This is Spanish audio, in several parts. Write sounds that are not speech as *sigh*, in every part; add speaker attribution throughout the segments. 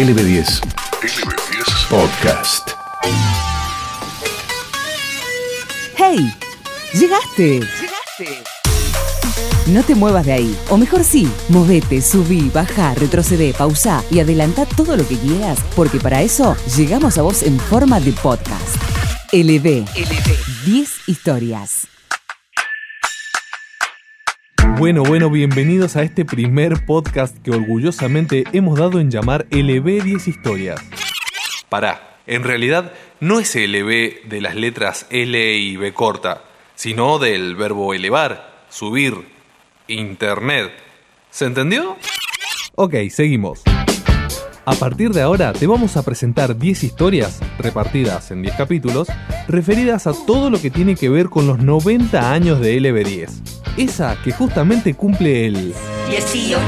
Speaker 1: LB10. LB10 Podcast.
Speaker 2: ¡Hey! ¡Llegaste! ¡Llegaste! No te muevas de ahí. O mejor sí, movete, subí, baja, retrocede, pausa y adelanta todo lo que quieras, porque para eso llegamos a vos en forma de podcast. LB. LB. 10 historias.
Speaker 3: Bueno, bueno, bienvenidos a este primer podcast que orgullosamente hemos dado en llamar LB 10 historias. Pará, en realidad no es LB de las letras L y B corta, sino del verbo elevar, subir, internet. ¿Se entendió? Ok, seguimos. A partir de ahora te vamos a presentar 10 historias, repartidas en 10 capítulos, referidas a todo lo que tiene que ver con los 90 años de LB10 esa que justamente cumple el
Speaker 4: 18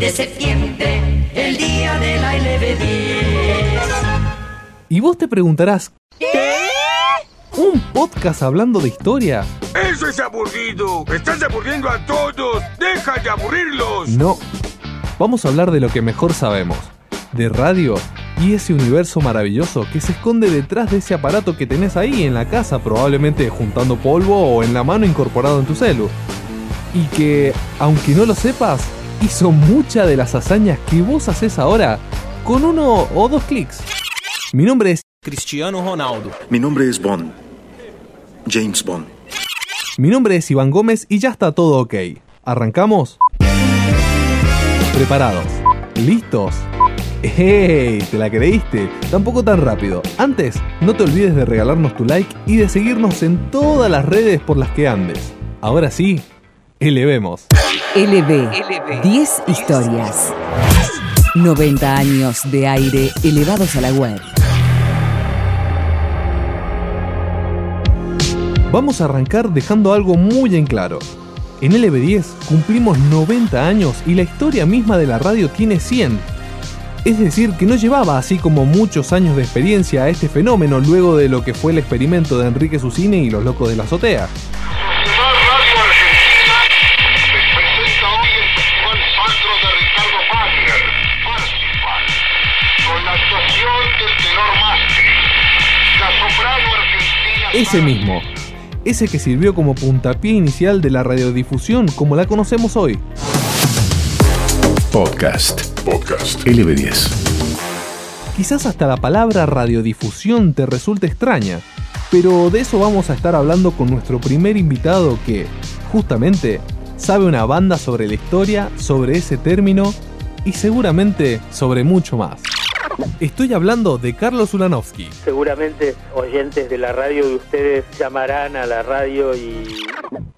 Speaker 4: de septiembre, el día de la LB10.
Speaker 3: Y vos te preguntarás, ¿qué? ¿Un podcast hablando de historia?
Speaker 5: ¡Eso es aburrido! ¡Estás aburriendo a todos! ¡Deja de aburrirlos!
Speaker 3: No. Vamos a hablar de lo que mejor sabemos. De radio y ese universo maravilloso que se esconde detrás de ese aparato que tenés ahí en la casa, probablemente juntando polvo o en la mano incorporado en tu celu. Y que, aunque no lo sepas, hizo muchas de las hazañas que vos haces ahora con uno o dos clics. Mi nombre es
Speaker 6: Cristiano Ronaldo.
Speaker 7: Mi nombre es Bond. James Bond.
Speaker 3: Mi nombre es Iván Gómez y ya está todo ok. ¿Arrancamos? ¿Preparados? ¿Listos? ¡Hey! ¿Te la creíste? Tampoco tan rápido. Antes, no te olvides de regalarnos tu like y de seguirnos en todas las redes por las que andes. Ahora sí, elevemos.
Speaker 2: LB. 10 historias. 90 años de aire elevados a la web.
Speaker 3: Vamos a arrancar dejando algo muy en claro. En LB10 cumplimos 90 años y la historia misma de la radio tiene 100 es decir, que no llevaba así como muchos años de experiencia a este fenómeno luego de lo que fue el experimento de Enrique Susini y los locos de la azotea. Ese mismo, ese que sirvió como puntapié inicial de la radiodifusión como la conocemos hoy.
Speaker 1: Podcast. Podcast LB10.
Speaker 3: Quizás hasta la palabra radiodifusión te resulte extraña, pero de eso vamos a estar hablando con nuestro primer invitado que, justamente, sabe una banda sobre la historia, sobre ese término y seguramente sobre mucho más. Estoy hablando de Carlos Ulanovsky.
Speaker 8: Seguramente oyentes de la radio de ustedes llamarán a la radio y...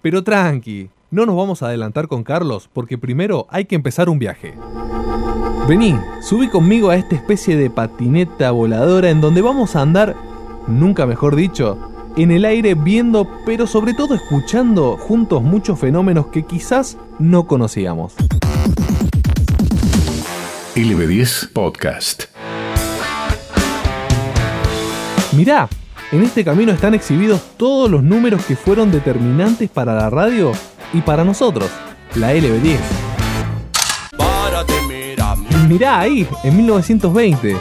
Speaker 3: Pero tranqui, no nos vamos a adelantar con Carlos porque primero hay que empezar un viaje. Vení, subí conmigo a esta especie de patineta voladora en donde vamos a andar, nunca mejor dicho, en el aire viendo, pero sobre todo escuchando juntos muchos fenómenos que quizás no conocíamos.
Speaker 1: LB10 Podcast.
Speaker 3: Mirá, en este camino están exhibidos todos los números que fueron determinantes para la radio y para nosotros, la LB10. Mirá ahí, en 1920.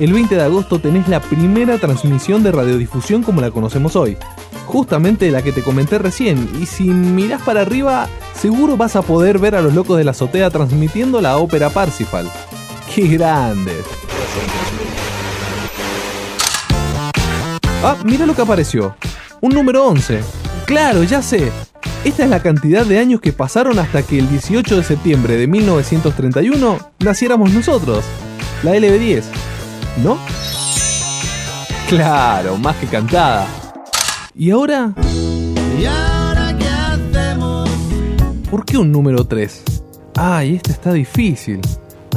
Speaker 3: El 20 de agosto tenés la primera transmisión de radiodifusión como la conocemos hoy. Justamente la que te comenté recién. Y si mirás para arriba, seguro vas a poder ver a los locos de la azotea transmitiendo la ópera Parsifal. ¡Qué grandes! Ah, mira lo que apareció. Un número 11. Claro, ya sé. Esta es la cantidad de años que pasaron hasta que el 18 de septiembre de 1931 naciéramos nosotros, la LB10, ¿no? Claro, más que cantada. ¿Y ahora? ¿Y ahora qué hacemos? ¿Por qué un número 3? Ay, esta está difícil.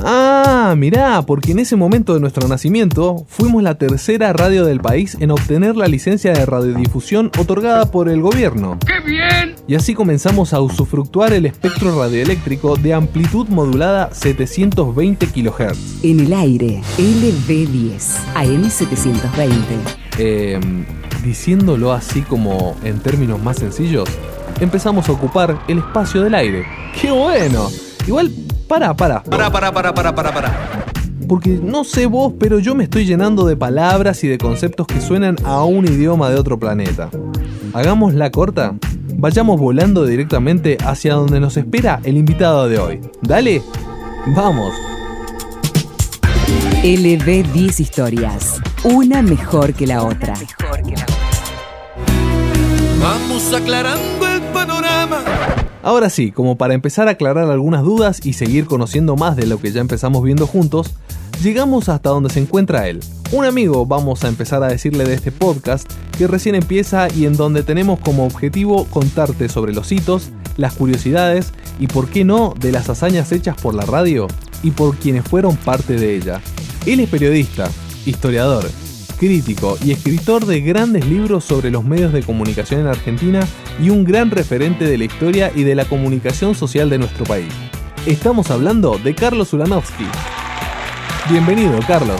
Speaker 3: Ah, mirá, porque en ese momento de nuestro nacimiento fuimos la tercera radio del país en obtener la licencia de radiodifusión otorgada por el gobierno.
Speaker 5: ¡Qué bien!
Speaker 3: Y así comenzamos a usufructuar el espectro radioeléctrico de amplitud modulada 720 kHz.
Speaker 2: En el aire, LB10, AM720.
Speaker 3: Eh, diciéndolo así como en términos más sencillos, empezamos a ocupar el espacio del aire. ¡Qué bueno! Igual para, para.
Speaker 6: Para, para, para, para, para, para.
Speaker 3: porque no sé vos, pero yo me estoy llenando de palabras y de conceptos que suenan a un idioma de otro planeta. Hagamos la corta, vayamos volando directamente hacia donde nos espera el invitado de hoy. Dale, vamos.
Speaker 2: LB10 historias, una mejor que la otra.
Speaker 6: Vamos aclarando el panorama.
Speaker 3: Ahora sí, como para empezar a aclarar algunas dudas y seguir conociendo más de lo que ya empezamos viendo juntos, llegamos hasta donde se encuentra él. Un amigo, vamos a empezar a decirle de este podcast, que recién empieza y en donde tenemos como objetivo contarte sobre los hitos, las curiosidades y, por qué no, de las hazañas hechas por la radio y por quienes fueron parte de ella. Él es periodista, historiador, crítico y escritor de grandes libros sobre los medios de comunicación en Argentina y un gran referente de la historia y de la comunicación social de nuestro país. Estamos hablando de Carlos Ulanovsky. Bienvenido, Carlos.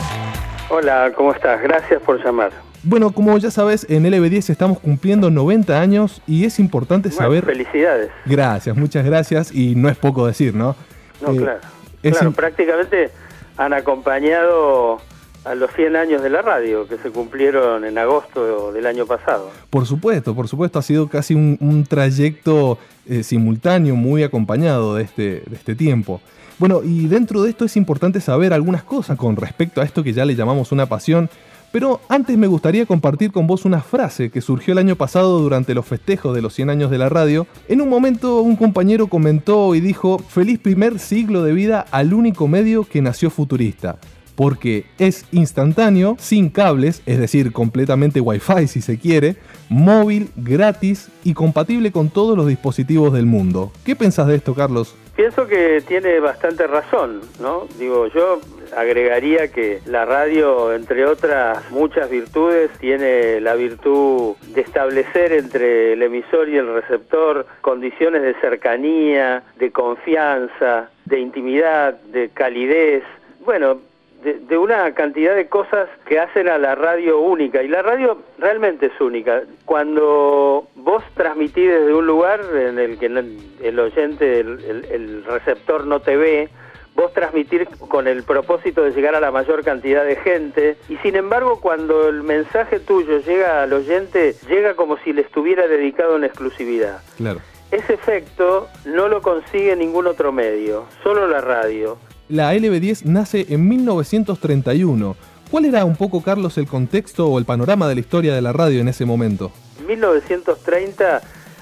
Speaker 8: Hola, ¿cómo estás? Gracias por llamar.
Speaker 3: Bueno, como ya sabes, en LB10 estamos cumpliendo 90 años y es importante
Speaker 8: Bueno,
Speaker 3: saber...
Speaker 8: felicidades.
Speaker 3: Gracias, muchas gracias y no es poco decir, ¿no?
Speaker 8: No,
Speaker 3: Eh,
Speaker 8: claro.
Speaker 3: es
Speaker 8: Claro, prácticamente han acompañado a los 100 años de la radio, que se cumplieron en agosto del año pasado.
Speaker 3: Por supuesto, por supuesto, ha sido casi un, trayecto eh, simultáneo, muy acompañado de este, de este tiempo. Bueno, y dentro de esto es importante saber algunas cosas con respecto a esto que ya le llamamos una pasión, pero antes me gustaría compartir con vos una frase que surgió el año pasado durante los festejos de los 100 años de la radio. En un momento un compañero comentó y dijo, feliz primer siglo de vida al único medio que nació futurista porque es instantáneo, sin cables, es decir, completamente wifi si se quiere, móvil, gratis y compatible con todos los dispositivos del mundo. ¿Qué pensás de esto, Carlos?
Speaker 8: Pienso que tiene bastante razón, ¿no? Digo, yo agregaría que la radio, entre otras muchas virtudes, tiene la virtud de establecer entre el emisor y el receptor condiciones de cercanía, de confianza, de intimidad, de calidez. Bueno, de, de una cantidad de cosas que hacen a la radio única. Y la radio realmente es única. Cuando vos transmitís desde un lugar en el que el oyente, el, el- el receptor no te ve, vos transmitir con el propósito de llegar a la mayor cantidad de gente. Y sin embargo, cuando el mensaje tuyo llega al oyente, llega como si le estuviera dedicado en exclusividad.
Speaker 3: Claro.
Speaker 8: Ese efecto no lo consigue ningún otro medio, solo la radio.
Speaker 3: La LB10 nace en 1931. ¿Cuál era un poco, Carlos, el contexto o el panorama de la historia de la radio en ese momento?
Speaker 8: En 1930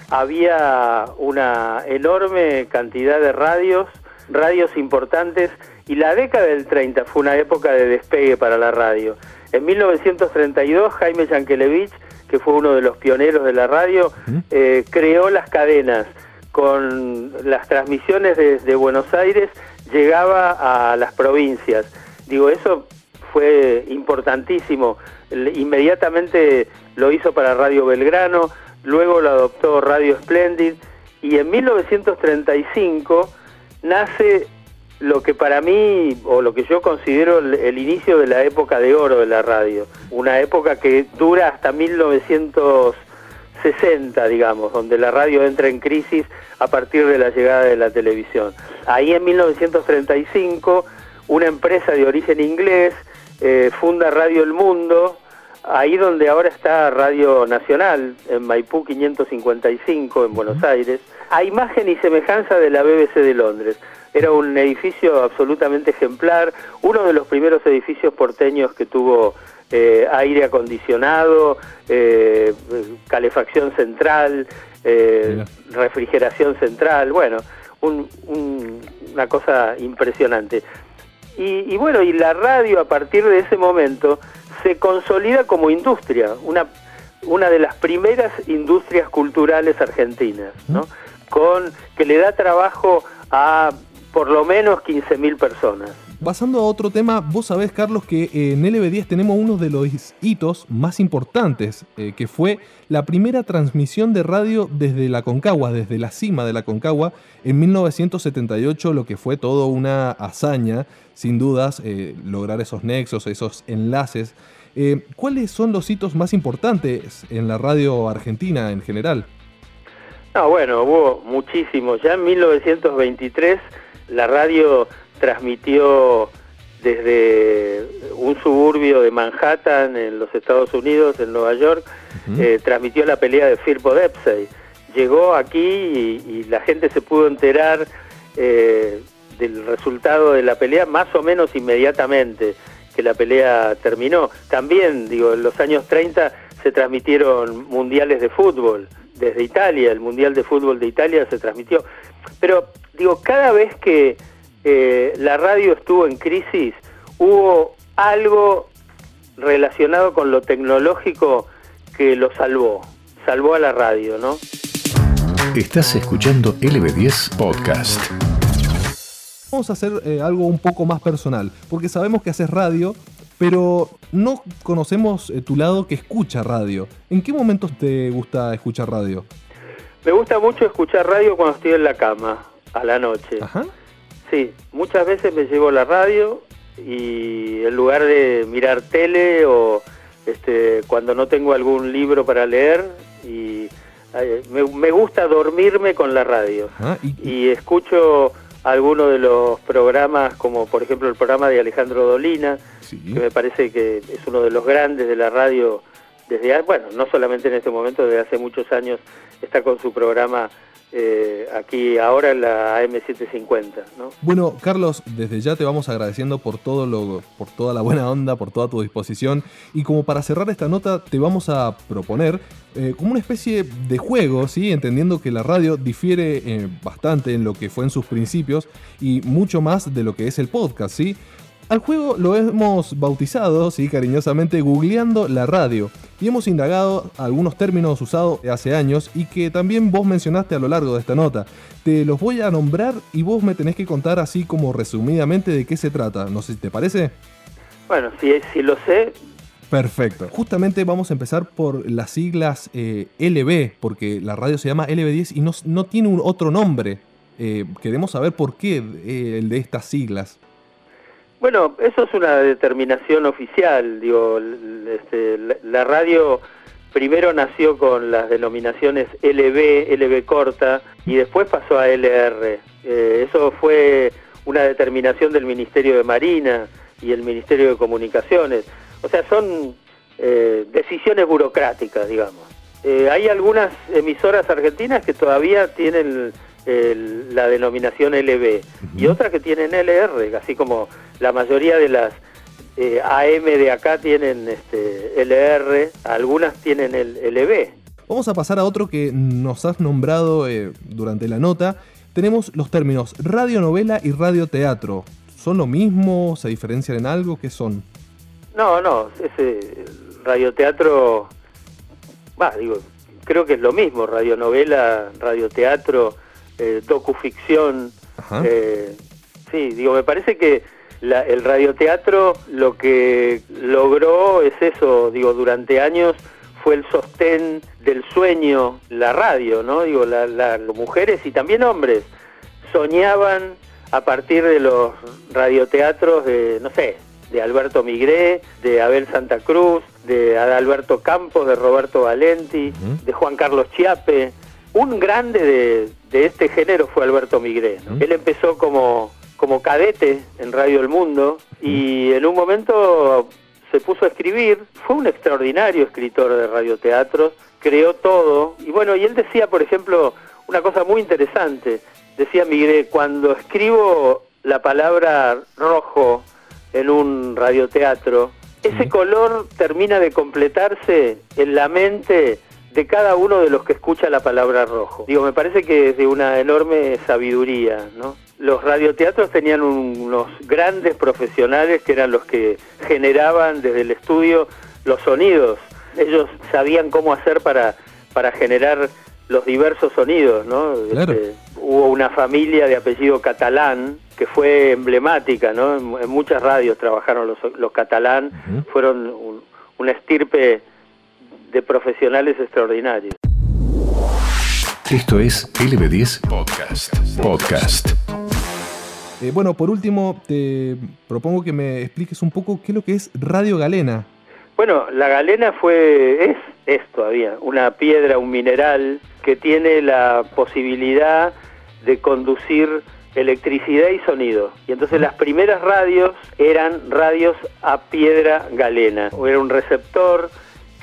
Speaker 8: había una enorme cantidad de radios, radios importantes, y la década del 30 fue una época de despegue para la radio. En 1932 Jaime Yankelevich, que fue uno de los pioneros de la radio, eh, creó las cadenas. Con las transmisiones desde Buenos Aires llegaba a las provincias. Digo, eso fue importantísimo. Inmediatamente lo hizo para Radio Belgrano, luego lo adoptó Radio Splendid y en 1935 nace lo que para mí, o lo que yo considero el, inicio de la época de oro de la radio, una época que dura hasta 1960, digamos, donde la radio entra en crisis a partir de la llegada de la televisión. Ahí en 1935, una empresa de origen inglés eh, funda Radio El Mundo, ahí donde ahora está Radio Nacional, en Maipú 555, en Buenos Aires, a imagen y semejanza de la BBC de Londres. Era un edificio absolutamente ejemplar, uno de los primeros edificios porteños que tuvo eh, aire acondicionado, eh, calefacción central, eh, refrigeración central, bueno, un- un- una cosa impresionante. Y, y bueno, y la radio a partir de ese momento se consolida como industria, una, una de las primeras industrias culturales argentinas, ¿no? Con, que le da trabajo a por lo menos 15.000 personas.
Speaker 3: Pasando a otro tema, vos sabés, Carlos, que eh, en LB10 tenemos uno de los hitos más importantes, eh, que fue la primera transmisión de radio desde la Concagua, desde la cima de la Concagua, en 1978, lo que fue todo una hazaña, sin dudas, eh, lograr esos nexos, esos enlaces. ¿Cuáles son los hitos más importantes en la radio argentina en general?
Speaker 8: No, bueno, hubo muchísimos. Ya en 1923 la radio transmitió desde un suburbio de Manhattan en los Estados Unidos, en Nueva York, eh, transmitió la pelea de Firpo Depsey. Llegó aquí y, y la gente se pudo enterar eh, del resultado de la pelea más o menos inmediatamente que la pelea terminó. También, digo, en los años 30 se transmitieron mundiales de fútbol desde Italia, el Mundial de Fútbol de Italia se transmitió. Pero, digo, cada vez que eh, la radio estuvo en crisis, hubo algo relacionado con lo tecnológico que lo salvó, salvó a la radio, ¿no?
Speaker 1: Estás escuchando LB10 Podcast.
Speaker 3: Vamos a hacer eh, algo un poco más personal, porque sabemos que haces radio, pero no conocemos eh, tu lado que escucha radio. ¿En qué momentos te gusta escuchar radio?
Speaker 8: Me gusta mucho escuchar radio cuando estoy en la cama, a la noche.
Speaker 3: Ajá.
Speaker 8: Sí, muchas veces me llevo la radio y en lugar de mirar tele o este, cuando no tengo algún libro para leer y eh, me, me gusta dormirme con la radio
Speaker 3: Ajá, y-
Speaker 8: y escucho algunos de los programas como por ejemplo el programa de Alejandro Dolina
Speaker 3: Sí.
Speaker 8: que me parece que es uno de los grandes de la radio desde, bueno, no solamente en este momento, desde hace muchos años está con su programa eh, aquí ahora en la AM750, ¿no?
Speaker 3: Bueno, Carlos, desde ya te vamos agradeciendo por todo lo, por toda la buena onda, por toda tu disposición. Y como para cerrar esta nota, te vamos a proponer eh, como una especie de juego, ¿sí? Entendiendo que la radio difiere eh, bastante en lo que fue en sus principios y mucho más de lo que es el podcast, ¿sí? Al juego lo hemos bautizado, sí, cariñosamente, googleando la radio. Y hemos indagado algunos términos usados hace años y que también vos mencionaste a lo largo de esta nota. Te los voy a nombrar y vos me tenés que contar así como resumidamente de qué se trata. No sé si te parece.
Speaker 8: Bueno, si, si lo sé,
Speaker 3: Perfecto. Justamente vamos a empezar por las siglas eh, LB, porque la radio se llama LB10 y no, no tiene un otro nombre. Eh, queremos saber por qué eh, el de estas siglas.
Speaker 8: Bueno, eso es una determinación oficial. Digo, este, la radio primero nació con las denominaciones LB, LB corta, y después pasó a LR. Eh, eso fue una determinación del Ministerio de Marina y el Ministerio de Comunicaciones. O sea, son eh, decisiones burocráticas, digamos. Eh, hay algunas emisoras argentinas que todavía tienen el- la denominación LB y otras que tienen LR, así como la mayoría de las eh, AM de acá tienen este, LR, algunas tienen el LB.
Speaker 3: Vamos a pasar a otro que nos has nombrado eh, durante la nota. Tenemos los términos radionovela y radioteatro. ¿Son lo mismo? ¿Se diferencian en algo? ¿Qué son?
Speaker 8: No, no, ese radioteatro, va, digo, creo que es lo mismo, radionovela, radioteatro, eh, docuficción, eh, sí, digo, me parece que la- el radioteatro lo que logró es eso, digo, durante años fue el sostén del sueño, la radio, ¿no? Digo, la- la- las mujeres y también hombres soñaban a partir de los radioteatros de, no sé, de Alberto Migré, de Abel Santa Cruz, de Adalberto Campos, de Roberto Valenti, de Juan Carlos Chiape. Un grande de, de este género fue Alberto Migré. Él empezó como, como cadete en Radio El Mundo y en un momento se puso a escribir. Fue un extraordinario escritor de radioteatros, creó todo. Y bueno, y él decía, por ejemplo, una cosa muy interesante. Decía Migré, cuando escribo la palabra rojo en un radioteatro, ese color termina de completarse en la mente de cada uno de los que escucha la palabra rojo. Digo, me parece que es de una enorme sabiduría, ¿no? Los radioteatros tenían un- unos grandes profesionales que eran los que generaban desde el estudio los sonidos. Ellos sabían cómo hacer para, para generar los diversos sonidos, ¿no?
Speaker 3: Claro.
Speaker 8: Este, hubo una familia de apellido catalán que fue emblemática, ¿no? En, en muchas radios trabajaron los, los catalán, fueron un- una estirpe de profesionales extraordinarios.
Speaker 1: Esto es LB10 Podcast. Podcast.
Speaker 3: Eh, bueno, por último, te propongo que me expliques un poco qué es lo que es Radio Galena.
Speaker 8: Bueno, la galena fue, es, es todavía, una piedra, un mineral que tiene la posibilidad de conducir electricidad y sonido. Y entonces las primeras radios eran radios a piedra galena. Era un receptor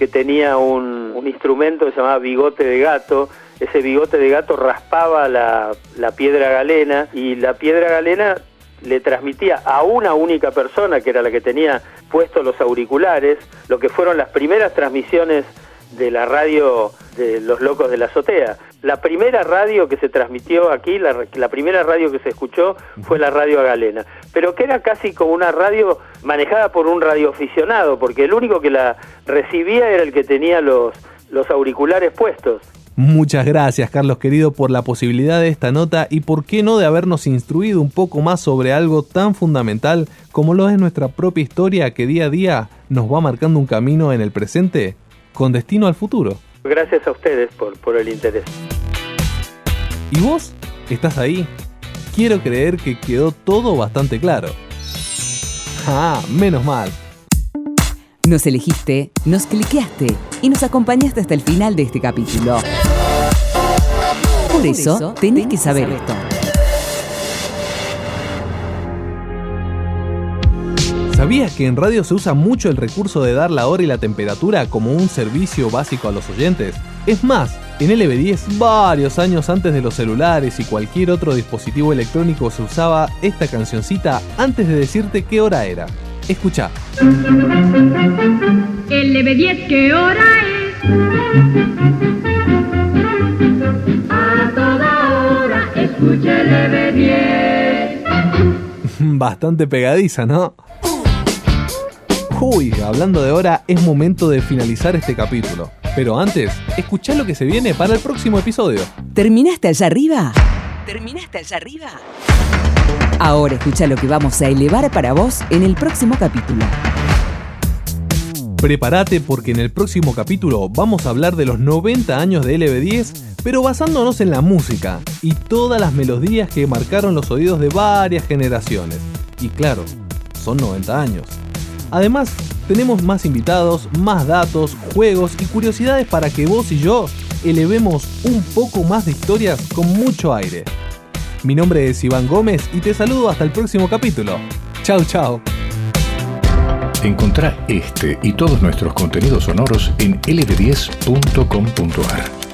Speaker 8: que tenía un, instrumento que se llamaba bigote de gato. Ese bigote de gato raspaba la, la piedra galena y la piedra galena le transmitía a una única persona, que era la que tenía puestos los auriculares, lo que fueron las primeras transmisiones de la radio de los locos de la azotea. La primera radio que se transmitió aquí, la, la primera radio que se escuchó fue la radio Galena, pero que era casi como una radio manejada por un radioaficionado, porque el único que la recibía era el que tenía los, los auriculares puestos.
Speaker 3: Muchas gracias, Carlos querido, por la posibilidad de esta nota y por qué no de habernos instruido un poco más sobre algo tan fundamental como lo es nuestra propia historia que día a día nos va marcando un camino en el presente con destino al futuro.
Speaker 8: Gracias a ustedes por, por el interés.
Speaker 3: ¿Y vos? ¿Estás ahí? Quiero creer que quedó todo bastante claro. Ah, menos mal.
Speaker 2: Nos elegiste, nos cliqueaste y nos acompañaste hasta el final de este capítulo. Por eso, tenés que saber esto.
Speaker 3: ¿Sabías que en radio se usa mucho el recurso de dar la hora y la temperatura como un servicio básico a los oyentes? Es más, en LB10, varios años antes de los celulares y cualquier otro dispositivo electrónico se usaba esta cancioncita antes de decirte qué hora era. Escucha.
Speaker 9: LB10, ¿qué hora es? A toda hora escucha LB10. *laughs*
Speaker 3: Bastante pegadiza, ¿no? Uy, hablando de hora, es momento de finalizar este capítulo. Pero antes, escuchá lo que se viene para el próximo episodio.
Speaker 2: ¿Terminaste allá arriba? ¿Terminaste allá arriba? Ahora escucha lo que vamos a elevar para vos en el próximo capítulo.
Speaker 3: Prepárate porque en el próximo capítulo vamos a hablar de los 90 años de LB10, pero basándonos en la música y todas las melodías que marcaron los oídos de varias generaciones. Y claro, son 90 años. Además, tenemos más invitados, más datos, juegos y curiosidades para que vos y yo elevemos un poco más de historias con mucho aire. Mi nombre es Iván Gómez y te saludo hasta el próximo capítulo. Chao, chao.
Speaker 1: Encontrá este y todos nuestros contenidos sonoros en lb10.com.ar.